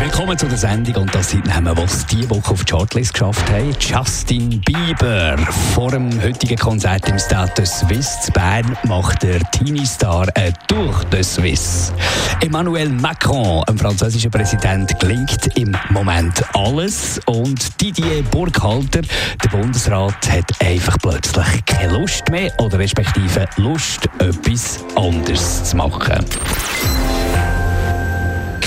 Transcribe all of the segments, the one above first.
Willkommen zu der Sendung und das sind Namen, die es diese Woche auf die Chartlist geschafft haben. Justin Bieber. Vor dem heutigen Konzert im Stade Suisse zu Bern macht der Teenie-Star ein Tour de Suisse. Emmanuel Macron, ein französischer Präsident, gelingt im Moment alles und Didier Burkhalter, der Bundesrat, hat einfach plötzlich keine Lust mehr oder respektive Lust, etwas anderes zu machen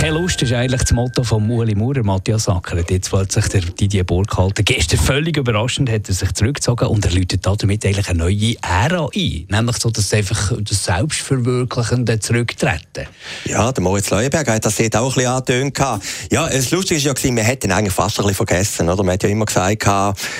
keine Lust ist eigentlich das Motto von Ueli Maurer, Matthias Sacker. Hat jetzt plötzlich der Didier Burkhalter gestern völlig überraschend hat er sich zurückgezogen und er läutet damit eigentlich eine neue Ära ein. Nämlich so, dass einfach das Selbstverwirklichende zurücktreten. Ja, der Moritz Leuenberg hat das jetzt auch ein bisschen. Ja, das Lustige ist ja, wir hätten eigentlich fast ein bisschen vergessen. Oder? Man hat ja immer gesagt,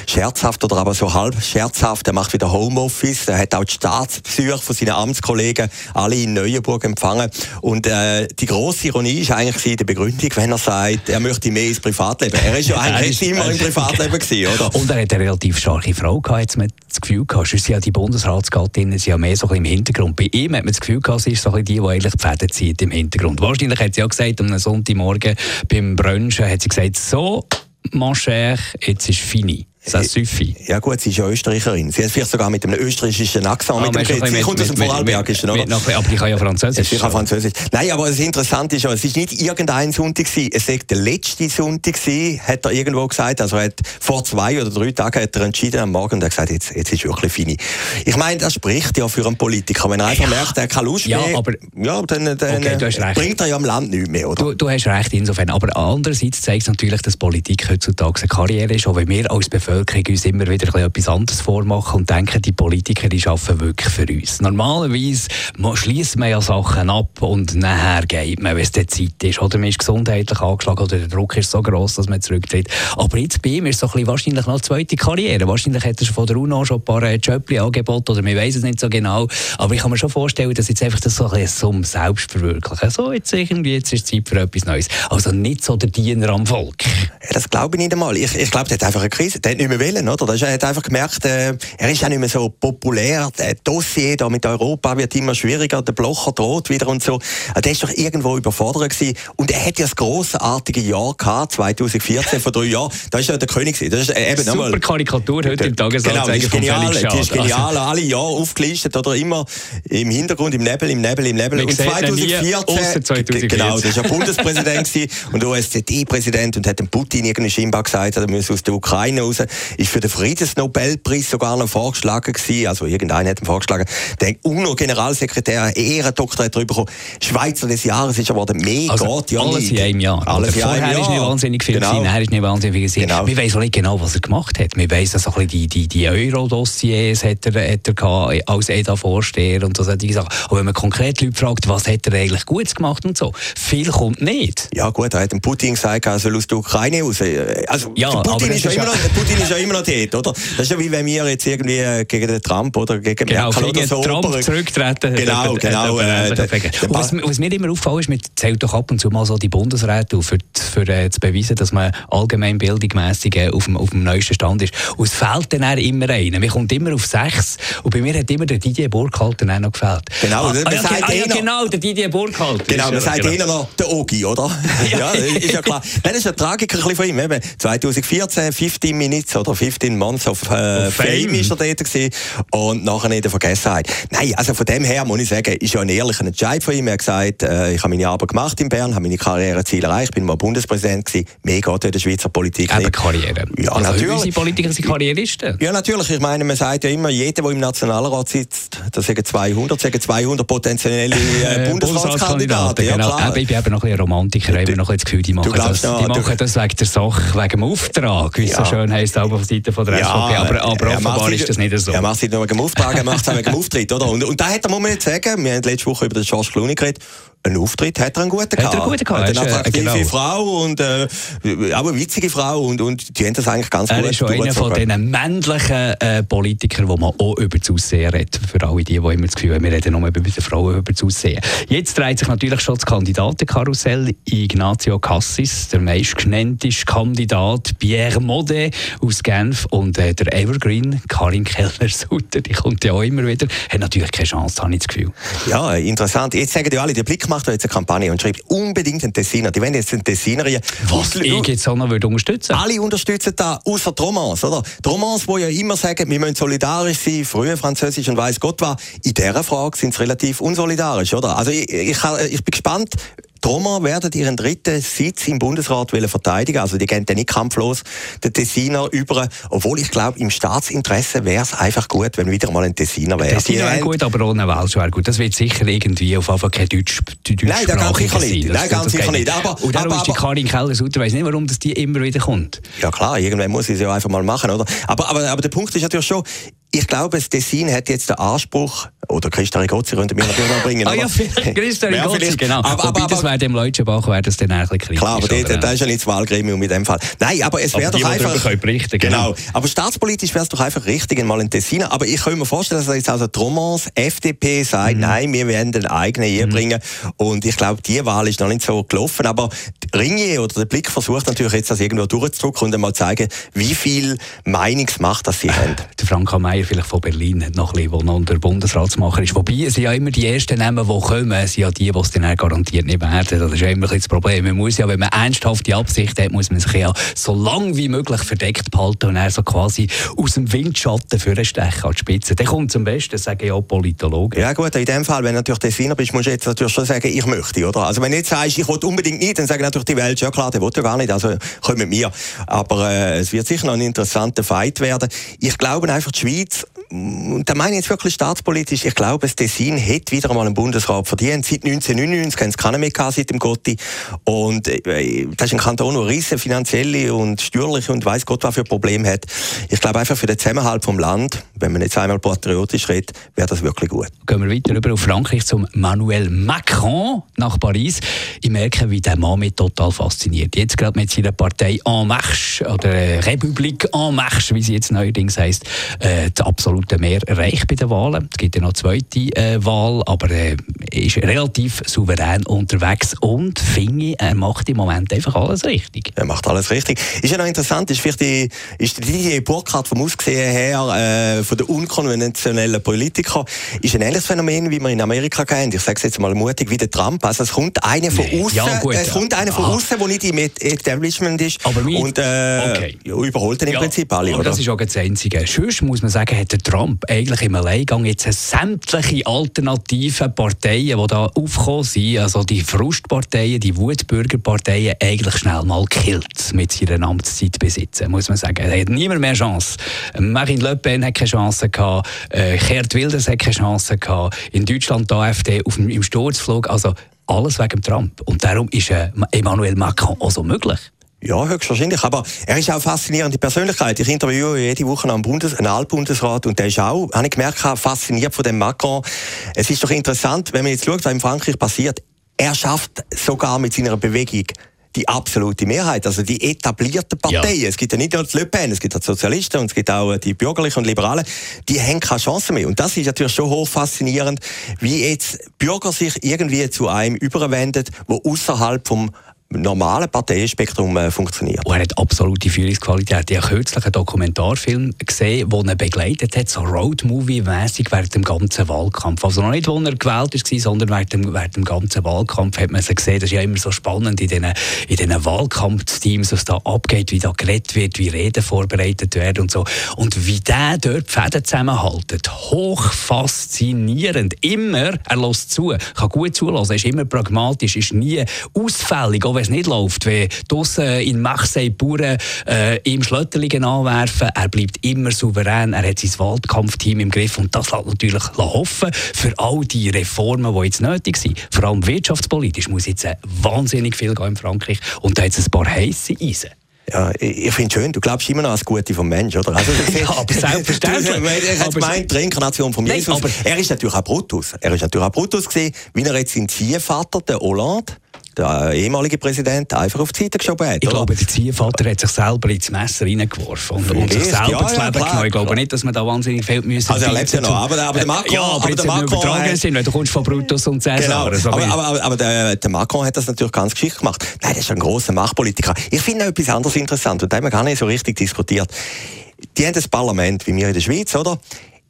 scherzhaft oder aber so halb scherzhaft, er macht wieder Homeoffice, er hat auch die Staatsbesuche von seinen Amtskollegen alle in Neuenburg empfangen. Und äh, die grosse Ironie ist eigentlich, eigentlich die Begründung, wenn er sagt, er möchte mehr ins Privatleben? Er ist ja eigentlich immer im Privatleben gewesen, oder? Und er hat eine relativ starke Frau gehabt, jetzt mit das Gefühl gehabt, sonst ja die Bundesratsgattinnen sind ja mehr so ein im Hintergrund. Bei ihm hat man das Gefühl gehabt, sie ist so ein die, die eigentlich die Fäden zieht im Hintergrund. Wahrscheinlich hat sie ja gesagt, am Sonntagmorgen beim Brunchen hat sie gesagt, so, mon cher, jetzt ist fini. Das Süffi. Ja gut, sie ist ja Österreicherin. Sie hat vielleicht sogar mit einem österreichischen Akzent ah, mit dem Sie kommt aus dem Vorarlbergischen, oder? Mit, aber ich kann ja Französisch. Ich kann Französisch. Nein, aber das Interessante ist ja, es ist nicht irgendein Sonntag gewesen. Es ist der letzte Sonntag gewesen, hat er irgendwo gesagt. Also er hat vor zwei oder drei Tagen hat er entschieden am Morgen und er hat gesagt, jetzt, jetzt ist wirklich fini. Ich meine, das spricht ja für einen Politiker. Wenn er einfach ja. merkt, er hat keine Lust ja, mehr, aber, ja, dann, dann okay, bringt er ja am Land nichts mehr, oder? Du, du hast recht insofern. Aber andererseits zeigt es natürlich, dass Politik heutzutage eine Karriere ist, auch wenn wir als Bevölkerung uns immer wieder etwas anderes vormachen und denken, die Politiker die arbeiten wirklich für uns. Normalerweise schließt man ja Sachen ab und nachher geht man, wenn es der Zeit ist. Oder man ist gesundheitlich angeschlagen oder der Druck ist so groß, dass man zurücktritt. Aber jetzt bei ihm ist es so ein wahrscheinlich noch eine zweite Karriere. Wahrscheinlich hat er von der UNO schon ein paar äh, Jobs angeboten oder man weiß es nicht so genau. Aber ich kann mir schon vorstellen, dass jetzt einfach das so ein bisschen zum Selbstverwirklichen. So, jetzt irgendwie, jetzt ist Zeit für etwas Neues. Also nicht so der Diener am Volk. Das glaube ich nicht einmal. Ich, ich glaube, der hat einfach eine Krise. Der nicht mehr wollen, oder? Er hat einfach gemerkt, äh, er ist auch nicht mehr so populär. Das Dossier da mit Europa wird immer schwieriger. Der Blocher droht wieder und so. Also, der ist doch irgendwo überfordert gewesen. Und er hat ja das grossartige Jahr gehabt, 2014, vor drei Jahren. Da ist er der König gewesen. Das ist äh, eben Super Karikatur heute im Tagesanzeiger genau, von genial, Felix Die ist genial. Also. Alle Jahre aufgelistet oder immer im Hintergrund, im Nebel, im Nebel, im Nebel. und 2014, 2014. Genau, das ist ja Bundespräsident und OSZE-Präsident und hat dem Putin irgendwie scheinbar gesagt, er müsse aus der Ukraine raus. Ist für den Friedensnobelpreis sogar noch vorgeschlagen gewesen. Also irgendeiner hat ihn vorgeschlagen. Der UNO-Generalsekretär, Ehrendoktor hat darüber bekommen. Schweizer des Jahres ist aber mega also, Gott, ja Alles in einem Jahr. Alles in einem Jahr. ist nicht wahnsinnig viel genau. gewesen, ist nicht wahnsinnig viel. Genau. Wir wissen auch nicht genau, was er gemacht hat. Wir wissen, dass ein die, die, die Euro-Dossiers hat er, hat er gehabt, als EDA-Vorsteher und so solche Sachen. Aber wenn man konkret Leute fragt, was hat er eigentlich gut gemacht und so, viel kommt nicht. Ja gut, er hat dem Putin gesagt, er soll aus der Ukraine raus. Also, ja, Putin, ist ja immer noch, Putin ist ja immer noch dort, oder? Das ist ja wie wenn wir jetzt irgendwie äh, gegen den Trump oder gegen genau, Merkel oder so Trump oper zurücktreten. Genau, genau. Äh, was, was, mir immer auffällt, ist, man zählt doch ab und zu mal so die Bundesräte auf, für, für äh, zu beweisen, dass man allgemein bildungsmässig äh, auf, dem, auf dem neuesten Stand ist. Und es fehlt dann immer einer. Man kommt immer auf sechs und bei mir hat immer der Didier Burkhalter noch gefehlt. Genau, ah, ah, ja, ah, ja, genau, der Didier Burkhalter. Genau, man sagt genau. noch der Ogi, oder? ja, ist ja klar. Nein, das ist eine Tragik ein bisschen von ihm. Eben 2014 15 Minutes oder 15 Months of äh, Fame. Fame ist er dort gewesen. Und nachher in der Vergessenheit. Nein, also von dem her muss ich sagen, ist ja ein ehrlicher Entscheid von ihm. Er hat gesagt, äh, ich habe meine Arbeit gemacht in Bern, habe meine Karriereziele erreicht, bin mal Bundespräsident gewesen. Mehr geht in der Schweizer Politik Eben Karriere. Ja, also natürlich. Unsere Politiker sind Karrieristen. Ja, natürlich. Ich meine, man sagt ja immer, jeder, der im Nationalrat sitzt, das sagen 200, sagen 200 potenzielle äh, Bundesratskandidaten. Ja, genau. Eben, ich bin eben noch ein bisschen Romantiker, ich habe noch ein das Gefühl, die machen, das, noch, die machen das wegen der Sache, wegen dem Auftrag, wie es ja. so schön heisst, auch auf der Seite von der ja, SVP. Aber, aber offenbar ist das nicht so. Er macht es nicht nur dem Auftrag, er macht es dem Auftritt. Oder? Und, und da hat muss man jetzt sagen, wir haben letzte Woche über den George Clooney geredet, einen Auftritt hat er einen guten gehabt. Hat er einen guten gehabt. Eine attraktive genau. Frau und äh, auch eine witzige Frau und, und die haben das eigentlich ganz er gut ist schon einer von diesen männlichen äh, Politikern, wo man auch über das Aussehen redet. Für alle die, die immer das Gefühl haben, wir reden nur bei den Frauen über das Aussehen. Jetzt dreht sich natürlich schon das Kandidatenkarussell. Ignazio Cassis, der meistgenannte Kandidat, Pierre Modet aus Genf und äh, der Evergreen, Karin Keller-Sutter, die kommt ja auch immer wieder, hat natürlich keine Chance, habe ich das Gefühl. Ja, interessant. Jetzt sagen ja alle, der Blick macht jetzt eine Kampagne und schreibt unbedingt einen Tessiner. Die wollen jetzt einen Tessiner. Was ich jetzt auch noch unterstützen Alle unterstützen da, außer die Romans, oder? Die Romans, die ja immer sagen, wir müssen solidarisch sein, früher Französisch und weiß Gott was, in dieser Frage sind sie relativ unsolidarisch, oder? Also ich, ich, ich bin gespannt, die Roma werden ihren dritten Sitz im Bundesrat verteidigen. Also die gehen dann nicht kampflos den Tessiner über. Obwohl ich glaube, im Staatsinteresse wäre es einfach gut, wenn wieder mal ein Tessiner wäre. Tessiner wäre gut, aber ohne Welsch wäre gut. Das wird sicher irgendwie auf Fall kein Deutsch, Deutsch Nein, das ganz sicher nicht. Nein, ganz sicher nicht. Aber, und darum aber, ist die Karin Keller-Sutter, weiß nicht, warum das die immer wieder kommt. Ja klar, irgendwann muss sie es ja einfach mal machen, oder? Aber, aber, aber der Punkt ist natürlich schon, ich glaube, das Tessin hat jetzt den Anspruch, oder Christa Rigozzi könnte mir natürlich noch bringen. ah ja, Christa Rigozzi, genau. Aber, aber, aber, das wäre dem Leutschenbach wäre das dann ein bisschen kritisch. Klar, aber das ist ja nicht das Wahlgremium in dem Fall. Nein, aber es wäre doch einfach... Berichten, genau. genau. Aber staatspolitisch wäre es doch einfach richtig, mal ein Tessiner. Aber ich kann mir vorstellen, dass jetzt also Tromans, FDP sagt, mhm. nein, wir werden den eigenen mhm. bringen. Und ich glaube, die Wahl ist noch nicht so gelaufen. Aber Ringier oder der Blick versucht natürlich jetzt das irgendwo durchzudrücken und einmal zeigen, wie viel Meinungsmacht das sie haben. Der Frank Meyer vielleicht von Berlin noch ein bisschen, der noch der Bundesratsmacher ist. Wobei, es ja immer die ersten Namen, die kommen, sind ja die, die es dann garantiert nicht werden. Das ist ja immer ein das Problem. Man muss ja, wenn man ernsthafte Absicht hat, muss man sich ja so lange wie möglich verdeckt behalten und dann so quasi aus dem Windschatten Stech an die Spitze. Der kommt zum Besten, sagen ja Politologen. Ja gut, in dem Fall, wenn du natürlich Designer bist, musst du jetzt natürlich schon sagen, ich möchte, oder? Also wenn du jetzt sagst, ich will unbedingt nicht, dann sagen natürlich die Welt, ja klar, der will ja gar nicht, also komm mit mir. Aber äh, es wird sicher noch ein interessanter Fight werden. Ich glaube einfach, die Schweiz und da meine ich jetzt wirklich staatspolitisch, ich glaube, das Tessin hätte wieder einmal einen Bundesrat verdient. Seit 1999 haben sie keinen mehr gehabt, seit dem Gotti. Und äh, das ist ein Kanton, der riesen finanzielle und steuerliche und weiß Gott was für Probleme hat. Ich glaube einfach für den Zusammenhalt vom Land, wenn man jetzt einmal patriotisch redet, wäre das wirklich gut. Gehen wir weiter rüber auf Frankreich zum Manuel Macron nach Paris. Ich merke, wie der Mann mich total fasziniert. Jetzt gerade mit seiner Partei En Marche oder äh, Republik En Marche, wie sie jetzt neuerdings heisst, äh, absolut absoluten Mehr erreicht bei den Wahlen. Es gibt ja noch eine zweite äh, Wahl, aber er äh, ist relativ souverän unterwegs und finde, er macht im Moment einfach alles richtig. Er macht alles richtig. Ist ja noch interessant, ist vielleicht die, ist die Didier Burkhardt vom Aussehen her, äh, von der unkonventionellen Politiker, ist ein ähnliches Phänomen, wie man in Amerika kennt. Ich sage es jetzt mal mutig, wie der Trump. Also es kommt einer von nee. außen, ja, es kommt einer von außen, der nicht im Establishment ist aber und äh, okay. überholt ihn im ja, Prinzip alle. Aber oder? das ist auch das Einzige. Sonst muss man sagen, hat der Trump eigentlich im Alleingang jetzt sämtliche alternative Parteien, die da aufgekommen sind, also die Frustparteien, die Wutbürgerparteien, eigentlich schnell mal killt mit seiner Amtszeit besitzen, muss man sagen. Er hat niemand mehr Chance. Marine Le Pen hat keine Chance gehabt, äh, Gerd Wilders hat keine Chance gehabt, in Deutschland die AfD auf im Sturzflug, also alles wegen Trump. Und darum ist äh, Emmanuel Macron auch so möglich. Ja, höchstwahrscheinlich. Aber er ist auch eine faszinierende Persönlichkeit. Ich interviewe jede Woche einen, Bundes-, einen Altbundesrat und der ist auch, habe ich gemerkt, fasziniert von dem Macron. Es ist doch interessant, wenn man jetzt schaut, was in Frankreich passiert. Er schafft sogar mit seiner Bewegung die absolute Mehrheit, also die etablierten Parteien. Ja. Es gibt ja nicht nur die Le Pen, es gibt auch die Sozialisten und es gibt auch die Bürgerlichen und Liberalen. Die haben keine Chance mehr. Und das ist natürlich schon hoch faszinierend, wie jetzt Bürger sich irgendwie zu einem überwenden, wo außerhalb vom normalen Parteienspektrum äh, funktioniert. Und er hat absolute Führungsqualität. Ich habe kürzlich einen Dokumentarfilm gesehen, der ihn begleitet hat, so Roadmovie-mäßig während dem ganzen Wahlkampf. Also noch nicht, wo er gewählt war, sondern während dem, während dem ganzen Wahlkampf hat man gesehen. Das ist ja immer so spannend in diesen, in diesen Wahlkampfteams, was da abgeht, wie da geredet wird, wie Reden vorbereitet werden und so. Und wie der dort die Fäden zusammenhaltet. Hoch faszinierend. Immer, er lässt zu, kann gut zulassen, ist immer pragmatisch, ist nie ausfällig, wenn es nicht läuft, wenn draussen in Marseille Bauern äh, ihm Schlötterlinge anwerfen, er bleibt immer souverän, er hat sein Wahlkampfteam im Griff und das lässt natürlich hoffen für all die Reformen, die jetzt nötig sind. Vor allem wirtschaftspolitisch muss jetzt wahnsinnig viel gehen in Frankreich und da hat es ein paar heisse Eisen. Ja, ich finde es schön, du glaubst immer noch an das Gute vom Menschen, oder? Also, ja, aber selbstverständlich. er hat gemeint, die Reinkarnation von Jesus. Nein, er ist natürlich auch Brutus. Er ist natürlich auch Brutus gewesen, wie er jetzt seinen Ziehvater, der Hollande, der ehemalige Präsident einfach auf die Seite geschoben hat. Ich oder? glaube, der Ziehvater hat sich selber ins Messer reingeworfen und, und sich selber ja, das Leben ja, genommen. Ich glaube nicht, dass man da wahnsinnig viel müssen. Also er lebt ja noch, aber, aber der Macron... Ja, aber, aber der Macron hat, Sinn, weil du kommst von Brutus und Cäsar. Genau. Also, aber, aber, aber, aber der, der, Macron hat das natürlich ganz geschickt gemacht. Nein, das ist ein großer Machtpolitiker. Ich finde noch etwas anderes interessant und da haben wir gar nicht so richtig diskutiert. Die haben das Parlament, wie wir in der Schweiz, oder?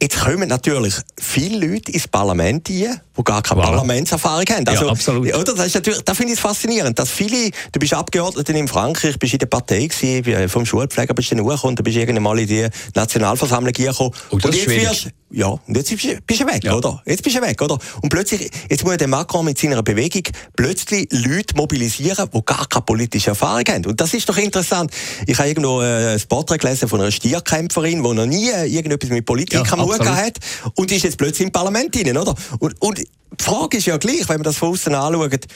Jetzt kommen natürlich viele Leute ins Parlament rein, die gar keine voilà. Parlamentserfahrung haben. Also, ja, absolut. Oder? Das, ist natürlich, das finde ich faszinierend, dass viele, du bist Abgeordneter in Frankreich, bist in der Partei gewesen, vom Schulpfleger bist du dann hochgekommen, dann bist du irgendwann mal in die Nationalversammlung gekommen. Oh, und jetzt wirst, ja, und jetzt bist du weg, ja. oder? Jetzt bist du weg, oder? Und plötzlich, jetzt muss der Macron mit seiner Bewegung plötzlich Leute mobilisieren, die gar keine politische Erfahrung haben. Und das ist doch interessant. Ich habe irgendwo äh, ein Porträt gelesen von einer Stierkämpferin, die noch nie irgendetwas mit Politik ja, am Hut hat und ist jetzt plötzlich im Parlament drin, oder? Und, und die Frage ist ja gleich, wenn man das von außen anschaut,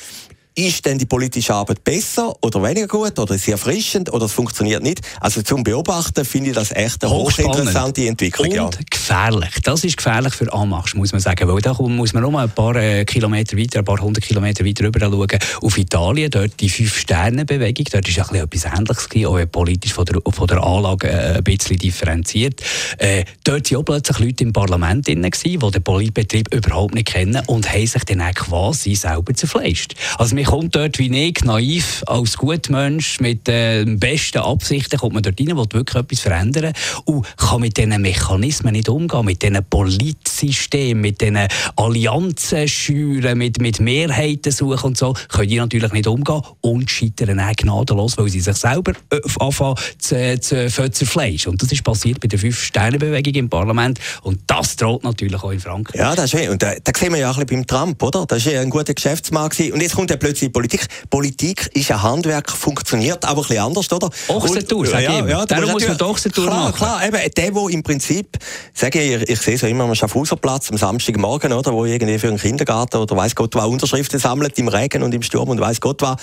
ist denn die politische Arbeit besser oder weniger gut oder ist sie erfrischend oder es funktioniert nicht? Also zum Beobachten finde ich das echt eine hochinteressante Entwicklung. Und ja. gefährlich. Das ist gefährlich für Amach, muss man sagen. Weil da muss man nur ein paar äh, Kilometer weiter, ein paar hundert Kilometer weiter rüber schauen. Auf Italien, dort die Fünf-Sterne-Bewegung, dort ist ein bisschen etwas Ähnliches gewesen, auch politisch von der, von der Anlage äh, ein bisschen differenziert. Äh, dort waren auch plötzlich Leute im Parlament drin, die den Politbetrieb überhaupt nicht kennen und haben sich dann auch quasi selber zerfleischt. Also kommt dort wie ich, naiv, als Gutmensch, mit den äh, besten Absichten, kommt man dort rein, will wirklich etwas verändern und kann mit diesen Mechanismen nicht umgehen, mit diesen Politsystemen, mit diesen Allianzen schüren, mit, mit Mehrheiten suchen und so, können die natürlich nicht umgehen und scheitern auch gnadenlos, weil sie sich selber anfangen zu, zu, zu zerfleischen. Und das ist passiert bei der Fünf-Sterne-Bewegung im Parlament und das droht natürlich auch in Frankreich. Ja, das ist schön. Und da, da sehen wir ja auch ein bisschen beim Trump, oder? Das war ein guter Geschäftsmann und jetzt kommt er plötzlich Politik. Politik ist ein Handwerk, funktioniert aber ein bisschen anders, oder? Ochsentour, sag ja, ja, Darum muss man die Ochsentour klar, machen. Klar, eben, der, der im Prinzip, sage ich, ich sehe so immer am Schaffhauserplatz am Samstagmorgen, oder, wo irgendwie für einen Kindergarten oder weiß Gott was Unterschriften sammelt im Regen und im Sturm und weiß Gott was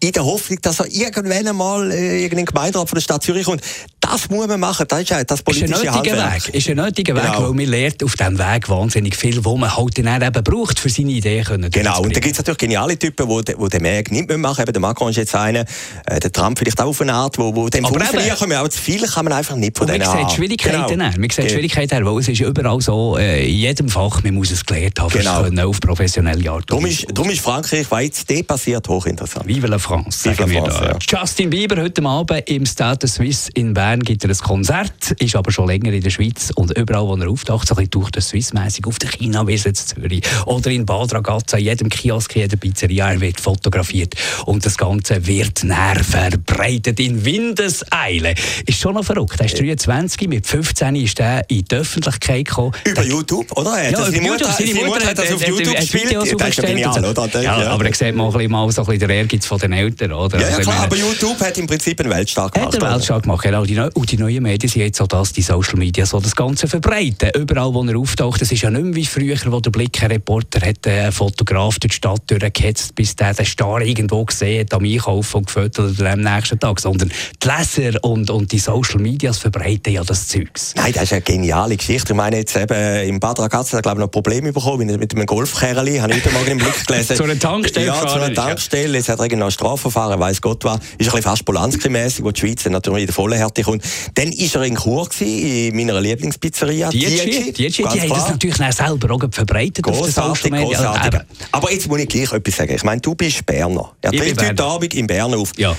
in der Hoffnung, dass er irgendwann einmal äh, irgendein Gemeinderat von der Stadt Zürich kommt. Das muss man machen. Das ist das politische ist ein Weg. Ist ein nötiger Weg, genau. weil man lernt auf diesem Weg wahnsinnig viel, wo man halt dann eben braucht, für seine Ideen können Genau. Und da gibt es natürlich geniale Typen, die, die den Weg nicht mehr machen. Eben der Macron ist jetzt einer, äh, der Trump vielleicht auch auf eine Art, wo, wo dem aber kommen. Aber zu viel kann man einfach nicht von denen sieht Schwierigkeiten genau. Man sieht Ge Schwierigkeiten her, weil es ist überall so, äh, in jedem Fach, man muss es gelernt haben, genau. können auf professionelle Art. Darum ist, darum ist Frankreich weit depassiert hochinteressant. Vive la France. Vive la France. Ja. Justin Bieber heute Abend im Stade Suisse in Bern gibt er ein Konzert, ist aber schon länger in der Schweiz und überall, wo er auftaucht, so ein bisschen durch das Swiss-mäßig auf der China-Wiese in Zürich oder in Bad Ragazza, in jedem Kiosk, in jeder Pizzeria, er wird fotografiert und das Ganze wird näher verbreitet in Windeseile. Ist schon noch verrückt. Er ist 23, mit 15 ist er in die Öffentlichkeit gekommen. Über YouTube, oder? Ja, über YouTube. Seine Mutter hat das auf YouTube gespielt. Das ist genial, oder? Ja, aber er sieht mal, ein bisschen mal so ein bisschen der Ehrgeiz von den Eltern, oder? Ja, ja klar, aber YouTube hat im Prinzip einen Weltstart gemacht. Hat einen Weltstart gemacht, genau. Die, und die neuen Medien sind jetzt so das, die Social Media, so das Ganze verbreiten. Überall, wo er auftaucht, das ist ja nicht mehr wie früher, wo der Blick-Reporter hat äh, einen Fotograf durch die Stadt durchgehetzt, bis der den Star irgendwo gesehen hat, am Einkaufen und gefüttert oder am nächsten Tag, sondern die Leser und, und die Social Medias verbreiten ja das Zeugs. Nein, das ist eine geniale Geschichte. Ich meine jetzt eben, im Bad Ragazza hat glaube ich noch Probleme bekommen mit einem Golfkerli, habe ich heute Morgen im Blick gelesen. zu einer Tankstelle Ja, zu einer Tankstelle. Jetzt hat er irgendwie noch Strafverfahren, weiß Gott was. Ist ein bisschen fast Polanski-mässig, wo die Schweiz natürlich in der vollen Härte kommt. Dann war er in Chur, gewesen, in meiner Lieblingspizzeria. Dietschi. Dietschi, die haben das natürlich selber auch verbreitet großartig, großartig. Aber jetzt muss ich gleich etwas sagen. Ich meine, du bist Berner. Er tritt heute Abend in Bern auf. Ja.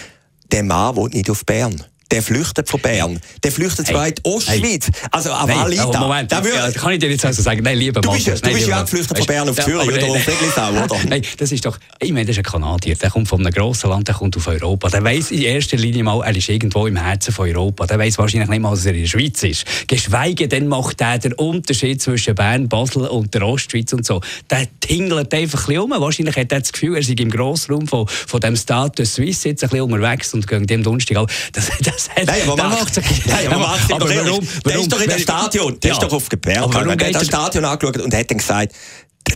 Der Mann wohnt nicht auf Bern der flüchtet von Bern. Der flüchtet in die Ostschweiz. Hey. Also, aber nein, aber Moment, da ja, kann ich dir jetzt also sagen, nein, lieber Du bist, du bist ja geflüchtet von Bern auf Zürich oder auf Reglisau, oder? Nein, das ist doch, ich meine, das ist ein Kanadier, der kommt von einem grossen Land, der kommt auf Europa. Der weiss in erster Linie mal, er ist irgendwo im Herzen von Europa. Der weiss wahrscheinlich nicht mal, dass er in der Schweiz ist. Geschweige denn macht er den Unterschied zwischen Bern, Basel und der Ostschweiz und so. Der tingelt einfach ein bisschen um. Wahrscheinlich hat er das Gefühl, er sei im Grossraum von, von dem Status Suisse jetzt ein bisschen unterwegs und gegen dem Donnerstag Das, das Nein, macht. Nein, aber macht sich aber warum, Der ist doch in das Stadion. Der ja. ist doch auf Gebärd. Der hat das Stadion angeschaut und hat dann gesagt,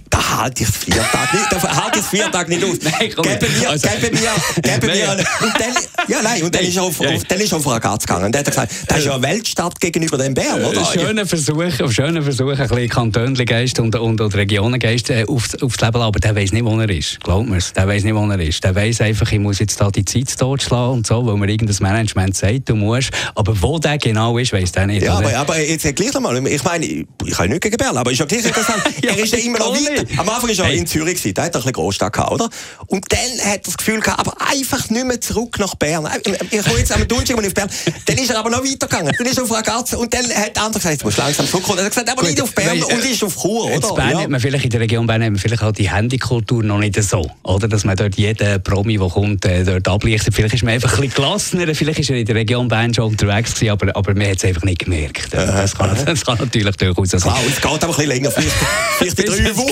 da halte ich es vier Tage nicht, da halte ich vier Tage nicht aus. Nein, komm, geben mir, also, geben mir, geben mir, und dann, ja nein, und dann ist er auf, auf, dann ist er auf Ragaz gegangen. Und dann hat er gesagt, das ist ja eine Weltstadt gegenüber dem Bern, oder? Schöner Versuch, schöner Versuch, ein bisschen Kantöngeist und, und, und Regionengeist äh, aufs, aufs Leben, aber der weiß nicht, wo er ist. Glaubt mir der weiß nicht, wo er ist. Der weiß einfach, ich muss jetzt da die Zeit totschlagen und so, weil mir irgendein Management sagt, du musst. Aber wo der genau ist, weiß der nicht. Ja, aber, aber jetzt gleich nochmal, ich meine, ich, ich kann nicht gegen Bern, aber ist ja gleich interessant, er ist ja immer noch weiter. Am Anfang war er hey. in Zürich, da hat er ein bisschen Großstadt gehabt, oder? Und dann hat er das Gefühl gehabt, aber einfach nicht mehr zurück nach Bern. Ich komme jetzt am Donnerstag auf Bern. Dann ist er aber noch weitergegangen. Dann ist er auf Ragazza und dann hat der andere gesagt, jetzt musst du langsam zurückkommen. Er hat gesagt, aber Gut, nicht auf Bern weil, und ist auf Chur, oder? Bern ja. hat man vielleicht in der Region Bern hat man vielleicht auch die Handykultur noch nicht so, oder? Dass man dort jeden Promi, der kommt, äh, dort ablichtet. Vielleicht ist man einfach ein bisschen gelassener, vielleicht ist er in der Region Bern schon unterwegs gewesen, aber, aber man hat es einfach nicht gemerkt. Das kann, das kann natürlich durchaus sein. Wow, es geht aber ein bisschen länger. Vielleicht, vielleicht drei Wochen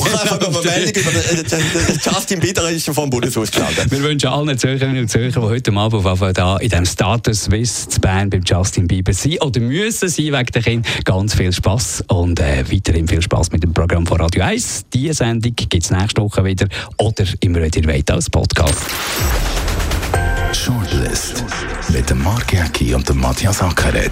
Meldung über den, Justin Bieber ist schon vom Bundeshaus gestanden. Wir wünschen allen Zürcherinnen und Zürcher, die heute Abend auf da in diesem Status Swiss zu Bern beim Justin Bieber sind oder müssen sein wegen der Kinder, ganz viel Spass und äh, weiterhin viel Spass mit dem Programm von Radio 1. Diese Sendung gibt es nächste Woche wieder oder immer wieder weiter als Podcast. Shortlist mit dem Mark Jäcki und dem Matthias Ackeret.